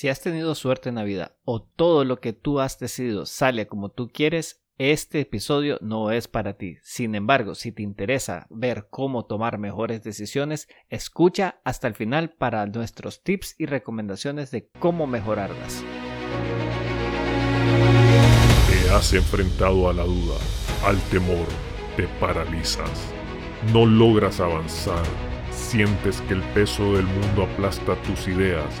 Si has tenido suerte en la vida o todo lo que tú has decidido sale como tú quieres, este episodio no es para ti. Sin embargo, si te interesa ver cómo tomar mejores decisiones, escucha hasta el final para nuestros tips y recomendaciones de cómo mejorarlas. Te has enfrentado a la duda, al temor, te paralizas, no logras avanzar, sientes que el peso del mundo aplasta tus ideas,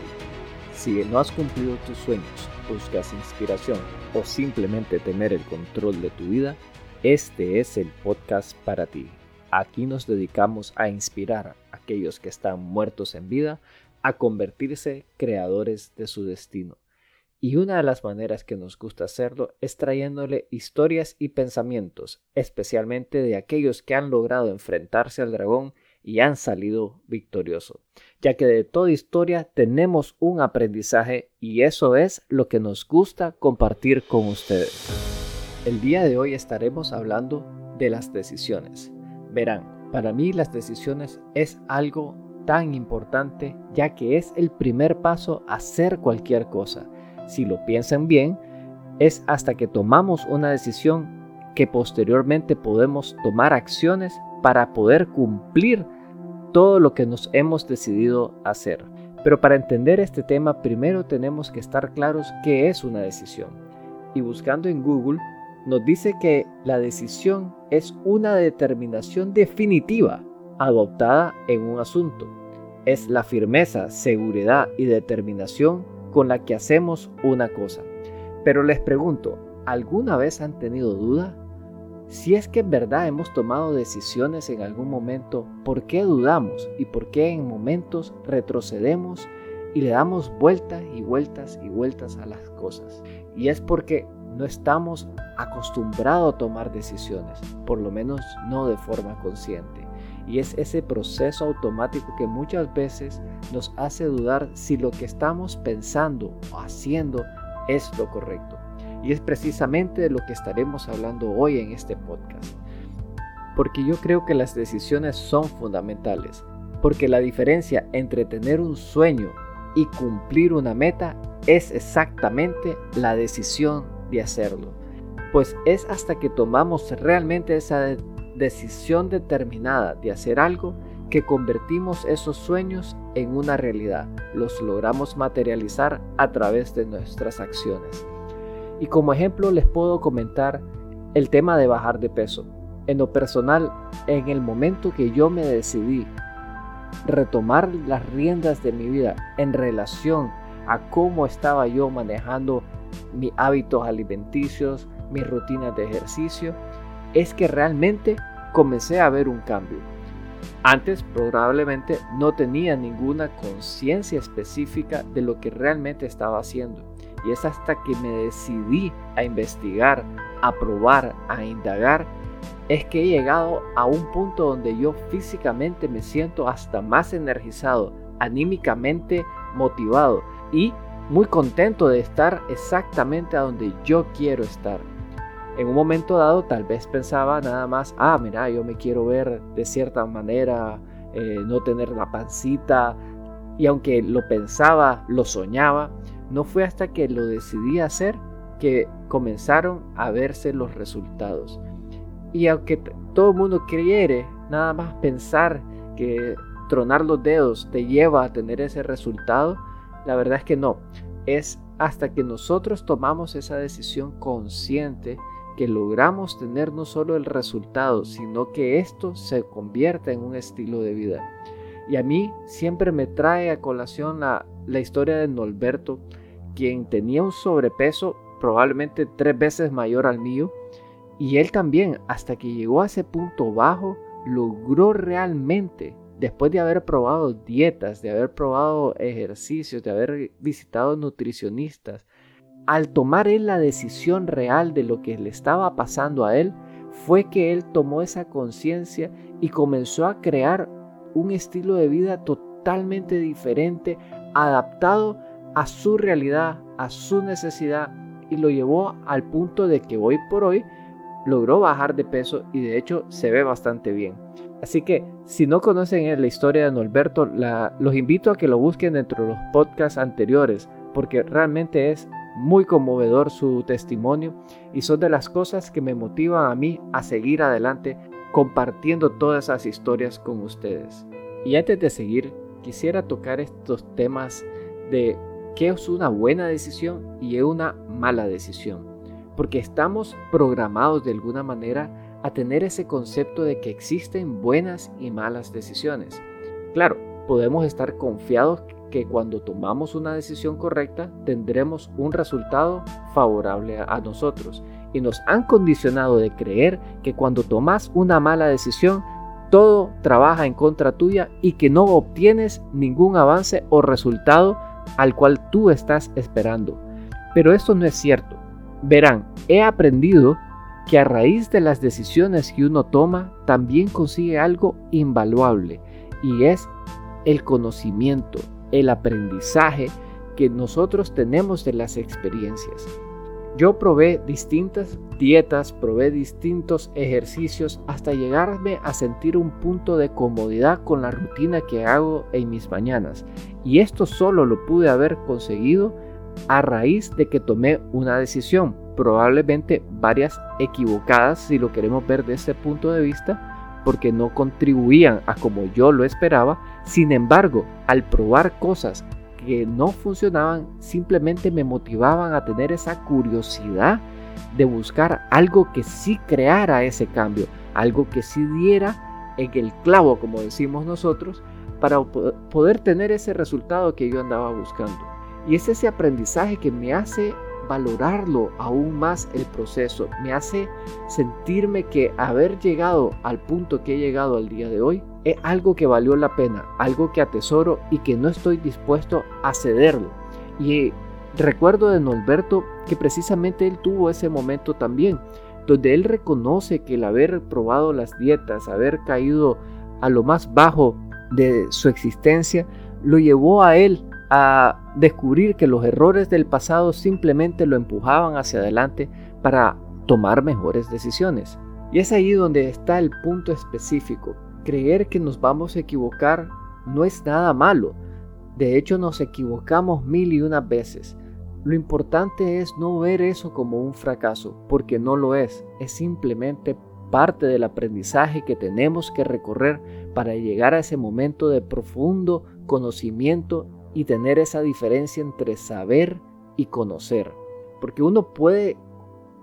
si no has cumplido tus sueños, buscas inspiración o simplemente tener el control de tu vida, este es el podcast para ti. Aquí nos dedicamos a inspirar a aquellos que están muertos en vida a convertirse creadores de su destino. Y una de las maneras que nos gusta hacerlo es trayéndole historias y pensamientos, especialmente de aquellos que han logrado enfrentarse al dragón y han salido victoriosos, ya que de toda historia tenemos un aprendizaje y eso es lo que nos gusta compartir con ustedes. El día de hoy estaremos hablando de las decisiones. Verán, para mí las decisiones es algo tan importante ya que es el primer paso a hacer cualquier cosa. Si lo piensan bien, es hasta que tomamos una decisión que posteriormente podemos tomar acciones para poder cumplir todo lo que nos hemos decidido hacer. Pero para entender este tema primero tenemos que estar claros qué es una decisión. Y buscando en Google nos dice que la decisión es una determinación definitiva adoptada en un asunto. Es la firmeza, seguridad y determinación con la que hacemos una cosa. Pero les pregunto, ¿alguna vez han tenido duda si es que en verdad hemos tomado decisiones en algún momento, ¿por qué dudamos y por qué en momentos retrocedemos y le damos vueltas y vueltas y vueltas a las cosas? Y es porque no estamos acostumbrados a tomar decisiones, por lo menos no de forma consciente. Y es ese proceso automático que muchas veces nos hace dudar si lo que estamos pensando o haciendo es lo correcto. Y es precisamente de lo que estaremos hablando hoy en este podcast. Porque yo creo que las decisiones son fundamentales. Porque la diferencia entre tener un sueño y cumplir una meta es exactamente la decisión de hacerlo. Pues es hasta que tomamos realmente esa decisión determinada de hacer algo que convertimos esos sueños en una realidad. Los logramos materializar a través de nuestras acciones. Y como ejemplo les puedo comentar el tema de bajar de peso. En lo personal, en el momento que yo me decidí retomar las riendas de mi vida en relación a cómo estaba yo manejando mis hábitos alimenticios, mis rutinas de ejercicio, es que realmente comencé a ver un cambio. Antes probablemente no tenía ninguna conciencia específica de lo que realmente estaba haciendo. Y es hasta que me decidí a investigar, a probar, a indagar, es que he llegado a un punto donde yo físicamente me siento hasta más energizado, anímicamente motivado y muy contento de estar exactamente a donde yo quiero estar. En un momento dado tal vez pensaba nada más, ah, mira, yo me quiero ver de cierta manera, eh, no tener la pancita. Y aunque lo pensaba, lo soñaba, no fue hasta que lo decidí hacer que comenzaron a verse los resultados. Y aunque todo el mundo quiere nada más pensar que tronar los dedos te lleva a tener ese resultado, la verdad es que no. Es hasta que nosotros tomamos esa decisión consciente que logramos tener no solo el resultado, sino que esto se convierta en un estilo de vida. Y a mí siempre me trae a colación la, historia de Norberto, quien tenía un sobrepeso probablemente tres veces mayor al mío, y él también, hasta que llegó a ese punto bajo, logró realmente después de haber probado dietas, de haber probado ejercicios, de haber visitado nutricionistas, al tomar él la decisión real de lo que le estaba pasando a él, fue que él tomó esa conciencia y comenzó a crear un estilo de vida totalmente diferente, adaptado a su realidad, a su necesidad y lo llevó al punto de que hoy por hoy logró bajar de peso y de hecho se ve bastante bien. Así que si no conocen la historia de Norberto, los invito a que lo busquen dentro de los podcasts anteriores porque realmente es muy conmovedor su testimonio y son de las cosas que me motivan a mí a seguir adelante compartiendo todas esas historias con ustedes. Y antes de seguir, quisiera tocar estos temas de qué es una buena decisión y una mala decisión. Porque estamos programados de alguna manera a tener ese concepto de que existen buenas y malas decisiones. Claro, podemos estar confiados que cuando tomamos una decisión correcta tendremos un resultado favorable a nosotros. Y nos han condicionado de creer que cuando tomas una mala decisión, todo trabaja en contra tuya y que no obtienes ningún avance o resultado al cual tú estás esperando. Pero esto no es cierto. Verán, he aprendido que a raíz de las decisiones que uno toma también consigue algo invaluable y es el conocimiento, el aprendizaje que nosotros tenemos de las experiencias. Yo probé distintas dietas, probé distintos ejercicios hasta llegarme a sentir un punto de comodidad con la rutina que hago en mis mañanas. Y esto solo lo pude haber conseguido a raíz de que tomé una decisión, probablemente varias equivocadas si lo queremos ver de ese punto de vista, porque no contribuían a como yo lo esperaba. Sin embargo, al probar cosas que no funcionaban, simplemente me motivaban a tener esa curiosidad de buscar algo que sí creara ese cambio, algo que sí diera en el clavo, como decimos nosotros, para poder tener ese resultado que yo andaba buscando. Y es ese aprendizaje que me hace valorarlo aún más el proceso, me hace sentirme que haber llegado al punto que he llegado al día de hoy es algo que valió la pena, algo que atesoro y que no estoy dispuesto a cederlo. Y recuerdo de Norberto que precisamente él tuvo ese momento también, donde él reconoce que el haber probado las dietas, haber caído a lo más bajo de su existencia, lo llevó a él a descubrir que los errores del pasado simplemente lo empujaban hacia adelante para tomar mejores decisiones. Y es ahí donde está el punto específico. Creer que nos vamos a equivocar no es nada malo. De hecho, nos equivocamos mil y unas veces. Lo importante es no ver eso como un fracaso, porque no lo es. Es simplemente parte del aprendizaje que tenemos que recorrer para llegar a ese momento de profundo conocimiento y tener esa diferencia entre saber y conocer. Porque uno puede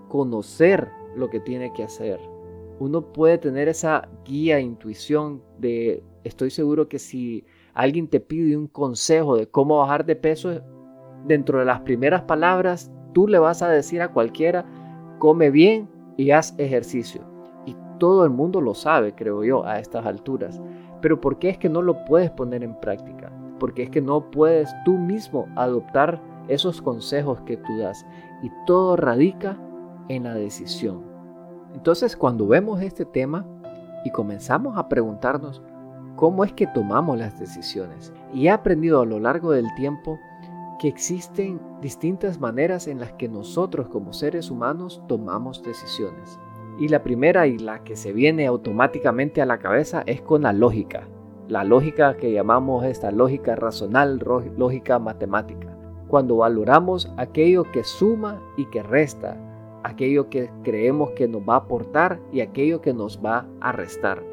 conocer lo que tiene que hacer. Uno puede tener esa guía, intuición de, estoy seguro que si alguien te pide un consejo de cómo bajar de peso, dentro de las primeras palabras, tú le vas a decir a cualquiera, come bien y haz ejercicio. Y todo el mundo lo sabe, creo yo, a estas alturas. Pero ¿por qué es que no lo puedes poner en práctica? Porque es que no puedes tú mismo adoptar esos consejos que tú das y todo radica en la decisión. Entonces cuando vemos este tema y comenzamos a preguntarnos cómo es que tomamos las decisiones, y he aprendido a lo largo del tiempo que existen distintas maneras en las que nosotros como seres humanos tomamos decisiones. Y la primera y la que se viene automáticamente a la cabeza es con la lógica la lógica que llamamos esta lógica racional, lógica matemática. Cuando valoramos aquello que suma y que resta, aquello que creemos que nos va a aportar y aquello que nos va a restar.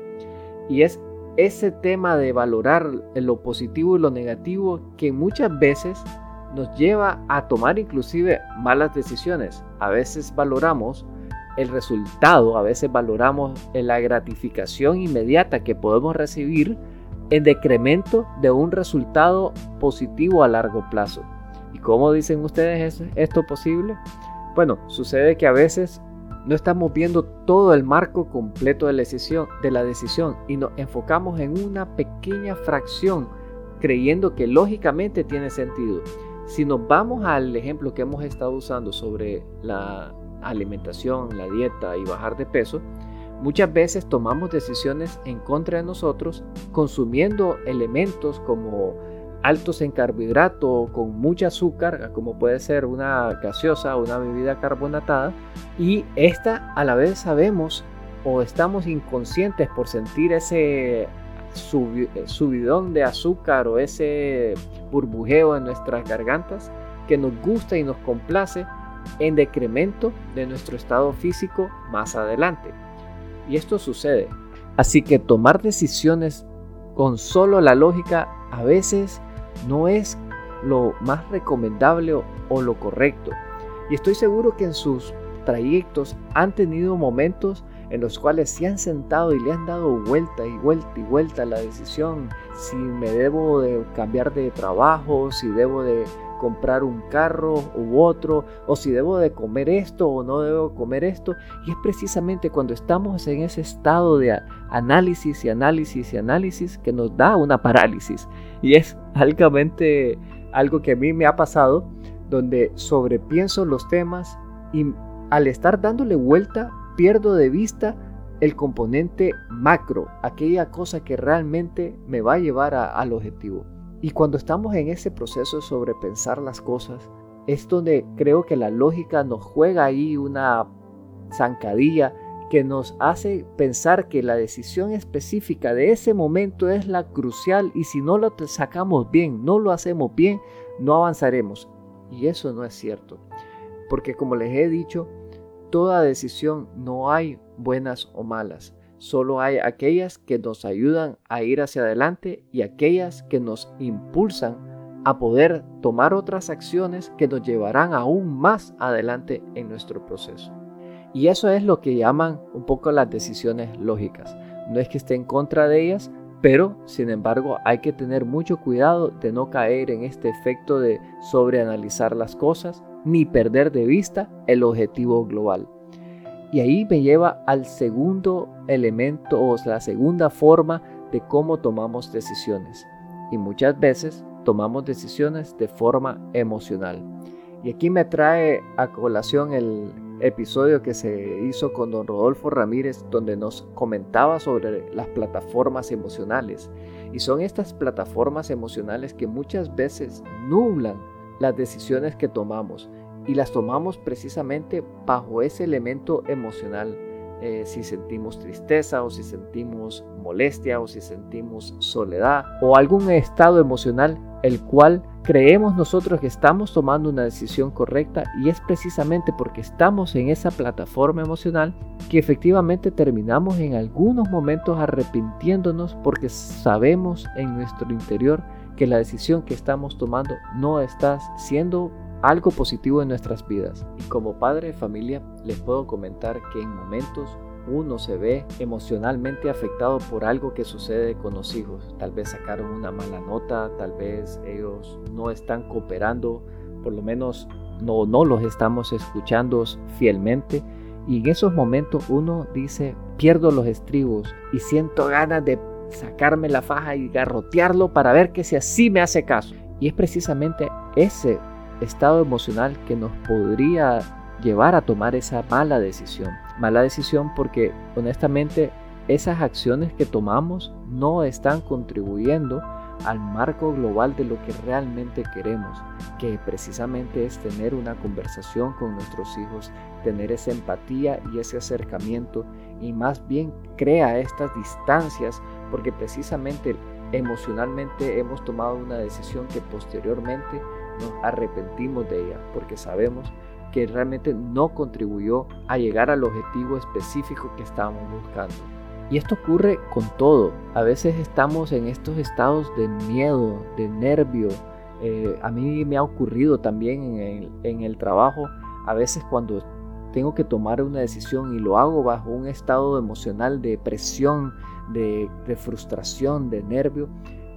Y es ese tema de valorar lo positivo y lo negativo que muchas veces nos lleva a tomar inclusive malas decisiones. A veces valoramos el resultado, a veces valoramos la gratificación inmediata que podemos recibir en decremento de un resultado positivo a largo plazo. ¿Y cómo dicen ustedes esto posible? Bueno, sucede que a veces no estamos viendo todo el marco completo de la decisión, de la decisión y nos enfocamos en una pequeña fracción creyendo que lógicamente tiene sentido. Si nos vamos al ejemplo que hemos estado usando sobre la alimentación, la dieta y bajar de peso, muchas veces tomamos decisiones en contra de nosotros consumiendo elementos como altos en carbohidrato con mucha azúcar, como puede ser una gaseosa o una bebida carbonatada, y esta a la vez sabemos o estamos inconscientes por sentir ese subidón de azúcar o ese burbujeo en nuestras gargantas que nos gusta y nos complace en decremento de nuestro estado físico más adelante. Y esto sucede. Así que tomar decisiones con solo la lógica a veces no es lo más recomendable o, lo correcto. Y estoy seguro que en sus trayectos han tenido momentos en los cuales se han sentado y le han dado vuelta y vuelta y vuelta a la decisión si me debo de cambiar de trabajo, si debo de comprar un carro u otro, o si debo de comer esto o no debo comer esto. Y es precisamente cuando estamos en ese estado de análisis y análisis y análisis que nos da una parálisis. Y es altamente algo que a mí me ha pasado, donde sobrepienso los temas y al estar dándole vuelta pierdo de vista el componente macro, aquella cosa que realmente me va a llevar al objetivo. Y cuando estamos en ese proceso de sobrepensar las cosas, es donde creo que la lógica nos juega ahí una zancadilla que nos hace pensar que la decisión específica de ese momento es la crucial y si no lo sacamos bien, no lo hacemos bien, no avanzaremos. Y eso no es cierto. Porque como les he dicho, toda decisión no hay buenas o malas. Solo hay aquellas que nos ayudan a ir hacia adelante y aquellas que nos impulsan a poder tomar otras acciones que nos llevarán aún más adelante en nuestro proceso. Y eso es lo que llaman un poco las decisiones lógicas. No es que esté en contra de ellas, pero sin embargo hay que tener mucho cuidado de no caer en este efecto de sobreanalizar las cosas ni perder de vista el objetivo global. Y ahí me lleva al segundo elemento o la segunda forma de cómo tomamos decisiones. Y muchas veces tomamos decisiones de forma emocional. Y aquí me trae a colación el episodio que se hizo con don Rodolfo Ramírez donde nos comentaba sobre las plataformas emocionales. Y son estas plataformas emocionales que muchas veces nublan las decisiones que tomamos y las tomamos precisamente bajo ese elemento emocional. Eh, si sentimos tristeza o si sentimos molestia o si sentimos soledad o algún estado emocional el cual creemos nosotros que estamos tomando una decisión correcta y es precisamente porque estamos en esa plataforma emocional que efectivamente terminamos en algunos momentos arrepintiéndonos porque sabemos en nuestro interior que la decisión que estamos tomando no está siendo algo positivo en nuestras vidas. Y como padre de familia les puedo comentar que en momentos uno se ve emocionalmente afectado por algo que sucede con los hijos. Tal vez sacaron una mala nota, tal vez ellos no están cooperando, por lo menos no, los estamos escuchando fielmente. Y en esos momentos uno dice, pierdo los estribos y siento ganas de sacarme la faja y garrotearlo para ver que si así me hace caso. Y es precisamente ese estado emocional que nos podría llevar a tomar esa mala decisión. Mala decisión porque honestamente esas acciones que tomamos no están contribuyendo al marco global de lo que realmente queremos, que precisamente es tener una conversación con nuestros hijos, tener esa empatía y ese acercamiento y más bien crea estas distancias porque precisamente emocionalmente hemos tomado una decisión que posteriormente nos arrepentimos de ella porque sabemos que realmente no contribuyó a llegar al objetivo específico que estábamos buscando. Y esto ocurre con todo. A veces estamos en estos estados de miedo, de nervio. Eh, a mí me ha ocurrido también en el, trabajo, a veces cuando tengo que tomar una decisión y lo hago bajo un estado emocional de presión, de, de frustración, de nervio,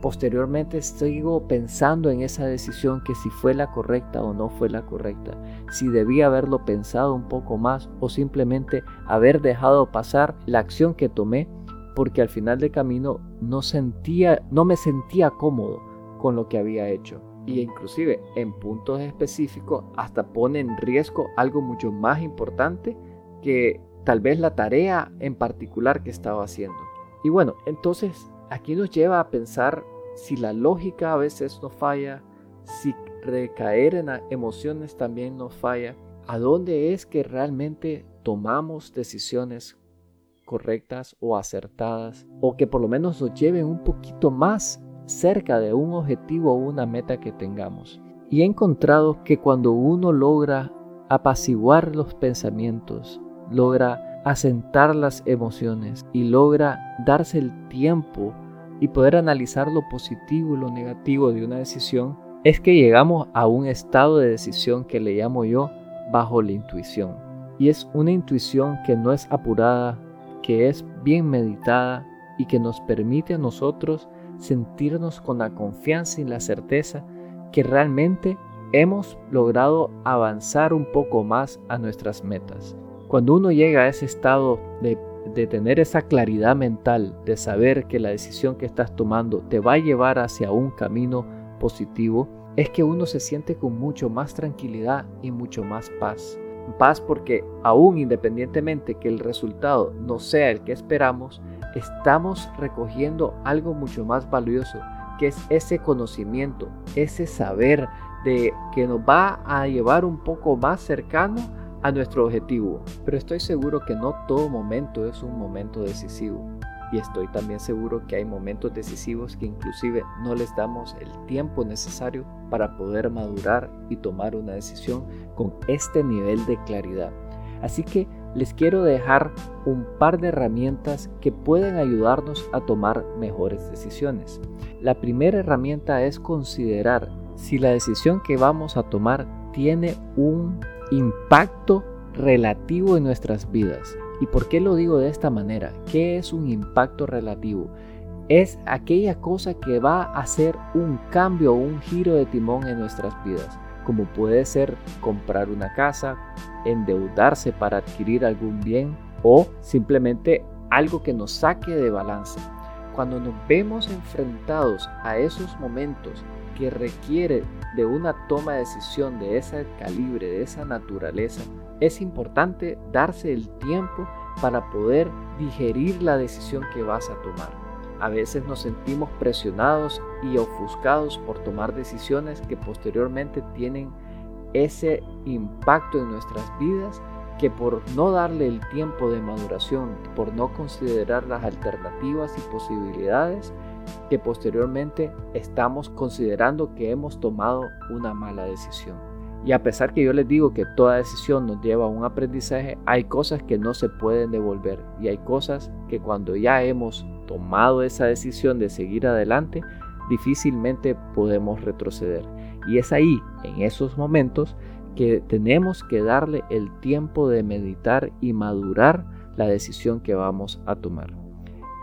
posteriormente sigo pensando en esa decisión que si fue la correcta o no fue la correcta, si debía haberlo pensado un poco más o simplemente haber dejado pasar la acción que tomé porque al final del camino no sentía no me sentía cómodo con lo que había hecho y inclusive en puntos específicos hasta pone en riesgo algo mucho más importante que tal vez la tarea en particular que estaba haciendo. Y bueno, entonces aquí nos lleva a pensar si la lógica a veces nos falla, si recaer en emociones también nos falla, a dónde es que realmente tomamos decisiones correctas o acertadas o que por lo menos nos lleven un poquito más cerca de un objetivo o una meta que tengamos. Y he encontrado que cuando uno logra apaciguar los pensamientos, logra asentar las emociones y logra darse el tiempo y poder analizar lo positivo y lo negativo de una decisión, es que llegamos a un estado de decisión que le llamo yo bajo la intuición. Y es una intuición que no es apurada, que es bien meditada y que nos permite a nosotros sentirnos con la confianza y la certeza que realmente hemos logrado avanzar un poco más a nuestras metas. Cuando uno llega a ese estado de, tener esa claridad mental, de saber que la decisión que estás tomando te va a llevar hacia un camino positivo, es que uno se siente con mucho más tranquilidad y mucho más paz. Paz porque aún independientemente que el resultado no sea el que esperamos, estamos recogiendo algo mucho más valioso, que es ese conocimiento, ese saber de que nos va a llevar un poco más cercano a nuestro objetivo, pero estoy seguro que no todo momento es un momento decisivo. Y estoy también seguro que hay momentos decisivos que inclusive no les damos el tiempo necesario para poder madurar y tomar una decisión con este nivel de claridad. Así que les quiero dejar un par de herramientas que pueden ayudarnos a tomar mejores decisiones. La primera herramienta es considerar si la decisión que vamos a tomar tiene un impacto relativo en nuestras vidas. ¿Y por qué lo digo de esta manera? ¿Qué es un impacto relativo? Es aquella cosa que va a hacer un cambio o un giro de timón en nuestras vidas, como puede ser comprar una casa, endeudarse para adquirir algún bien o simplemente algo que nos saque de balance. Cuando nos vemos enfrentados a esos momentos que requiere de una toma de decisión de ese calibre, de esa naturaleza, es importante darse el tiempo para poder digerir la decisión que vas a tomar. A veces nos sentimos presionados y ofuscados por tomar decisiones que posteriormente tienen ese impacto en nuestras vidas que por no darle el tiempo de maduración, por no considerar las alternativas y posibilidades, que posteriormente estamos considerando que hemos tomado una mala decisión. Y a pesar que yo les digo que toda decisión nos lleva a un aprendizaje, hay cosas que no se pueden devolver y hay cosas que cuando ya hemos tomado esa decisión de seguir adelante, difícilmente podemos retroceder. Y es ahí, en esos momentos, que tenemos que darle el tiempo de meditar y madurar la decisión que vamos a tomar.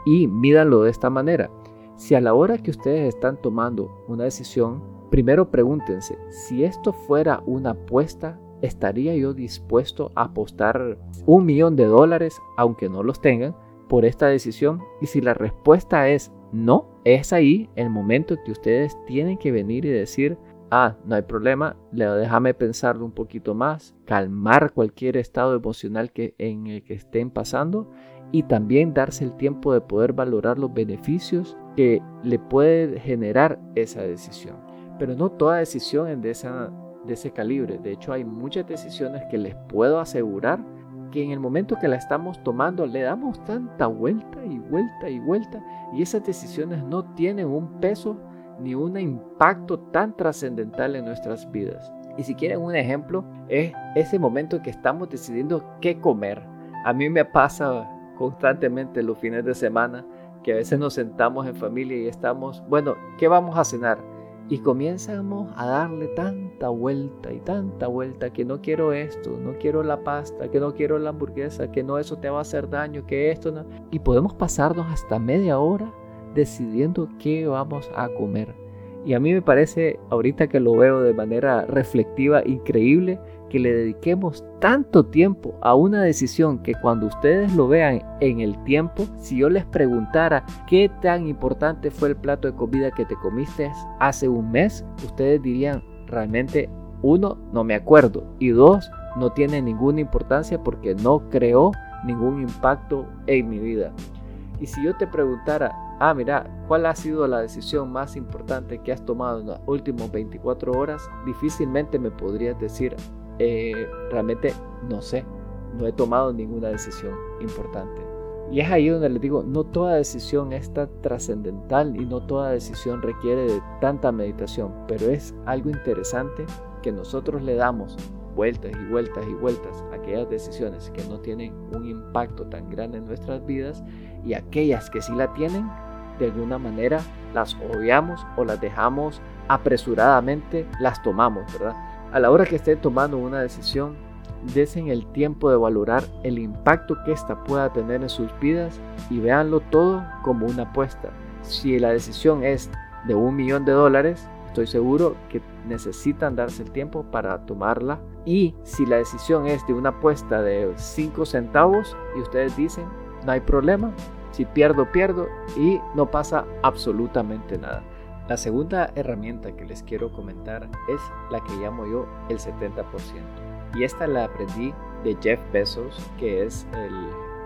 Y mídanlo de esta manera. Si a la hora que ustedes están tomando una decisión, primero pregúntense, si esto fuera una apuesta, ¿estaría yo dispuesto a apostar un millón de dólares, aunque no los tengan, por esta decisión? Y si la respuesta es no, es ahí el momento que ustedes tienen que venir y decir, ah, no hay problema, déjame pensarlo un poquito más, calmar cualquier estado emocional que, en el que estén pasando y también darse el tiempo de poder valorar los beneficios que le puede generar esa decisión. Pero no toda decisión es de, esa, de ese calibre. De hecho, hay muchas decisiones que les puedo asegurar que en el momento que la estamos tomando le damos tanta vuelta y vuelta y vuelta y esas decisiones no tienen un peso ni un impacto tan trascendental en nuestras vidas. Y si quieren un ejemplo, es ese momento que estamos decidiendo qué comer. A mí me pasa constantemente los fines de semana que a veces nos sentamos en familia y estamos, bueno, ¿qué vamos a cenar? Y comenzamos a darle tanta vuelta y tanta vuelta que no quiero esto, no quiero la pasta, que no quiero la hamburguesa, que no eso te va a hacer daño, que esto no. Y podemos pasarnos hasta media hora decidiendo qué vamos a comer. Y a mí me parece, ahorita que lo veo de manera reflectiva, increíble que le dediquemos tanto tiempo a una decisión que cuando ustedes lo vean en el tiempo, si yo les preguntara qué tan importante fue el plato de comida que te comiste hace un mes, ustedes dirían realmente, uno, no me acuerdo y dos, no tiene ninguna importancia porque no creó ningún impacto en mi vida. Y si yo te preguntara, ah, mira, ¿cuál ha sido la decisión más importante que has tomado en las últimas 24 horas? Difícilmente me podrías decir, eh, realmente no sé, no he tomado ninguna decisión importante. Y es ahí donde les digo, no toda decisión es tan trascendental y no toda decisión requiere de tanta meditación, pero es algo interesante que nosotros le damos vueltas y vueltas y vueltas a aquellas decisiones que no tienen un impacto tan grande en nuestras vidas y aquellas que sí la tienen, de alguna manera las obviamos o las dejamos apresuradamente, las tomamos, ¿verdad? A la hora que estén tomando una decisión, desen el tiempo de valorar el impacto que ésta pueda tener en sus vidas y véanlo todo como una apuesta. Si la decisión es de un millón de dólares, estoy seguro que necesitan darse el tiempo para tomarla. Y si la decisión es de una apuesta de 5 centavos y ustedes dicen, no hay problema, si pierdo, pierdo y no pasa absolutamente nada. La segunda herramienta que les quiero comentar es la que llamo yo el 70%. Y esta la aprendí de Jeff Bezos, que es el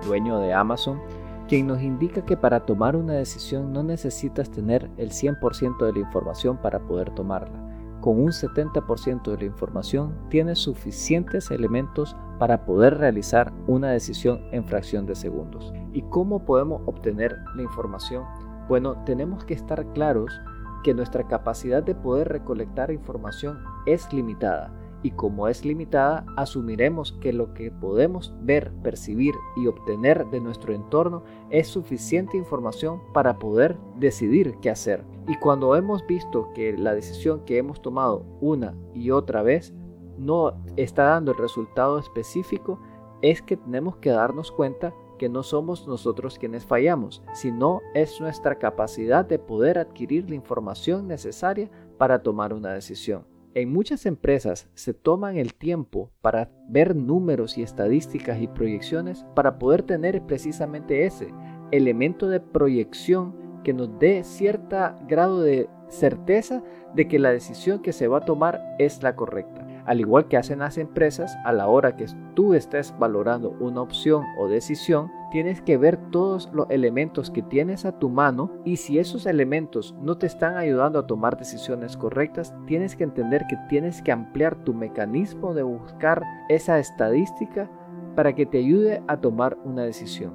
dueño de Amazon, quien nos indica que para tomar una decisión no necesitas tener el 100% de la información para poder tomarla con un 70% de la información tienes suficientes elementos para poder realizar una decisión en fracción de segundos. ¿Y cómo podemos obtener la información? Bueno, tenemos que estar claros que nuestra capacidad de poder recolectar información es limitada y como es limitada, asumiremos que lo que podemos ver, percibir y obtener de nuestro entorno es suficiente información para poder decidir qué hacer. Y cuando hemos visto que la decisión que hemos tomado una y otra vez no está dando el resultado específico, es que tenemos que darnos cuenta que no somos nosotros quienes fallamos, sino es nuestra capacidad de poder adquirir la información necesaria para tomar una decisión. En muchas empresas se toman el tiempo para ver números y estadísticas y proyecciones para poder tener precisamente ese elemento de proyección que nos dé cierto grado de certeza de que la decisión que se va a tomar es la correcta. Al igual que hacen las empresas, a la hora que tú estés valorando una opción o decisión, tienes que ver todos los elementos que tienes a tu mano y si esos elementos no te están ayudando a tomar decisiones correctas, tienes que entender que tienes que ampliar tu mecanismo de buscar esa estadística para que te ayude a tomar una decisión.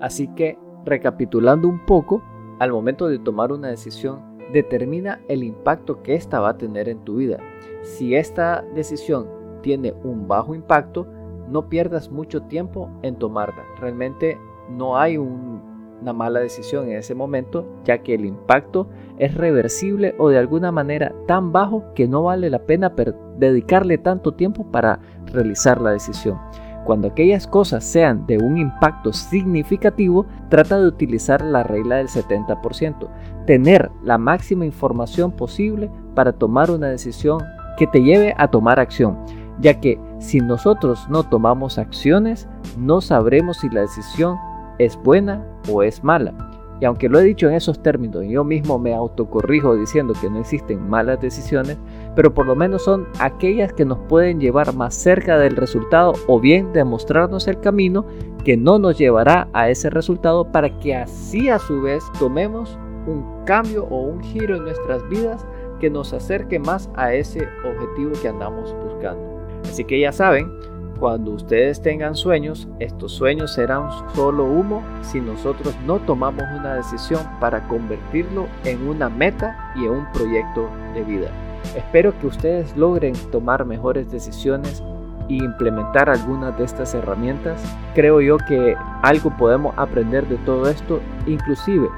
Así que, recapitulando un poco, al momento de tomar una decisión, determina el impacto que ésta va a tener en tu vida. Si esta decisión tiene un bajo impacto, no pierdas mucho tiempo en tomarla. Realmente no hay una mala decisión en ese momento, ya que el impacto es reversible o de alguna manera tan bajo que no vale la pena dedicarle tanto tiempo para realizar la decisión. Cuando aquellas cosas sean de un impacto significativo, trata de utilizar la regla del 70%, tener la máxima información posible para tomar una decisión que te lleve a tomar acción ya que si nosotros no tomamos acciones, no sabremos si la decisión es buena o es mala. Y aunque lo he dicho en esos términos, yo mismo me autocorrijo diciendo que no existen malas decisiones, pero por lo menos son aquellas que nos pueden llevar más cerca del resultado o bien demostrarnos el camino que no nos llevará a ese resultado para que así a su vez tomemos un cambio o un giro en nuestras vidas que nos acerque más a ese objetivo que andamos buscando. Así que ya saben, cuando ustedes tengan sueños, estos sueños serán solo humo si nosotros no tomamos una decisión para convertirlo en una meta y en un proyecto de vida. Espero que ustedes logren tomar mejores decisiones y implementar algunas de estas herramientas, creo yo que algo podemos aprender de todo esto, inclusive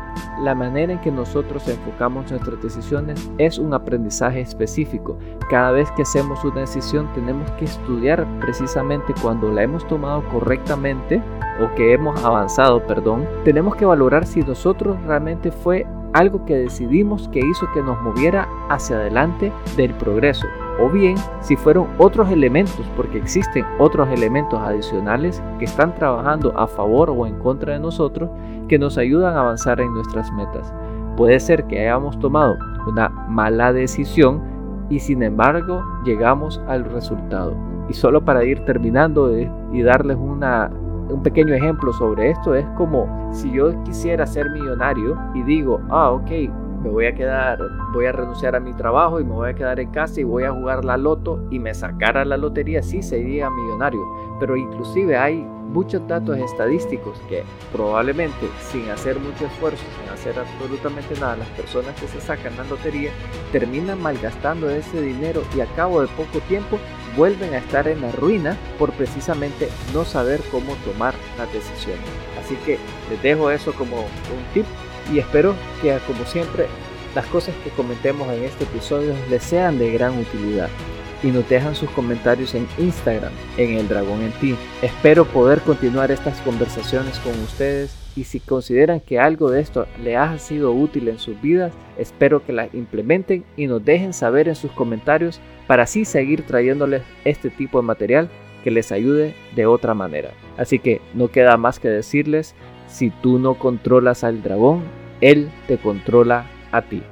la manera en que nosotros enfocamos nuestras decisiones es un aprendizaje específico. Cada vez que hacemos una decisión tenemos que estudiar precisamente cuando la hemos tomado correctamente o que hemos avanzado, perdón, tenemos que valorar si nosotros realmente fue algo que decidimos que hizo que nos moviera hacia adelante del progreso. O bien si fueron otros elementos, porque existen otros elementos adicionales que están trabajando a favor o en contra de nosotros, que nos ayudan a avanzar en nuestras metas. Puede ser que hayamos tomado una mala decisión y sin embargo llegamos al resultado. Y solo para ir terminando y darles una, un pequeño ejemplo sobre esto, es como si yo quisiera ser millonario y digo, ah, ok, me voy a quedar, voy a renunciar a mi trabajo y me voy a quedar en casa y voy a jugar la loto y me sacara la lotería, sí sería millonario. Pero inclusive hay muchos datos estadísticos que probablemente sin hacer mucho esfuerzo, sin hacer absolutamente nada, las personas que se sacan la lotería terminan malgastando ese dinero y a cabo de poco tiempo vuelven a estar en la ruina por precisamente no saber cómo tomar las decisiones. Así que les dejo eso como un tip y espero que como siempre las cosas que comentemos en este episodio les sean de gran utilidad y nos dejan sus comentarios en Instagram, en El Dragón en Ti. Espero poder continuar estas conversaciones con ustedes y si consideran que algo de esto le ha sido útil en sus vidas, espero que las implementen y nos dejen saber en sus comentarios para así seguir trayéndoles este tipo de material que les ayude de otra manera. Así que no queda más que decirles, si tú no controlas al dragón, él te controla a ti.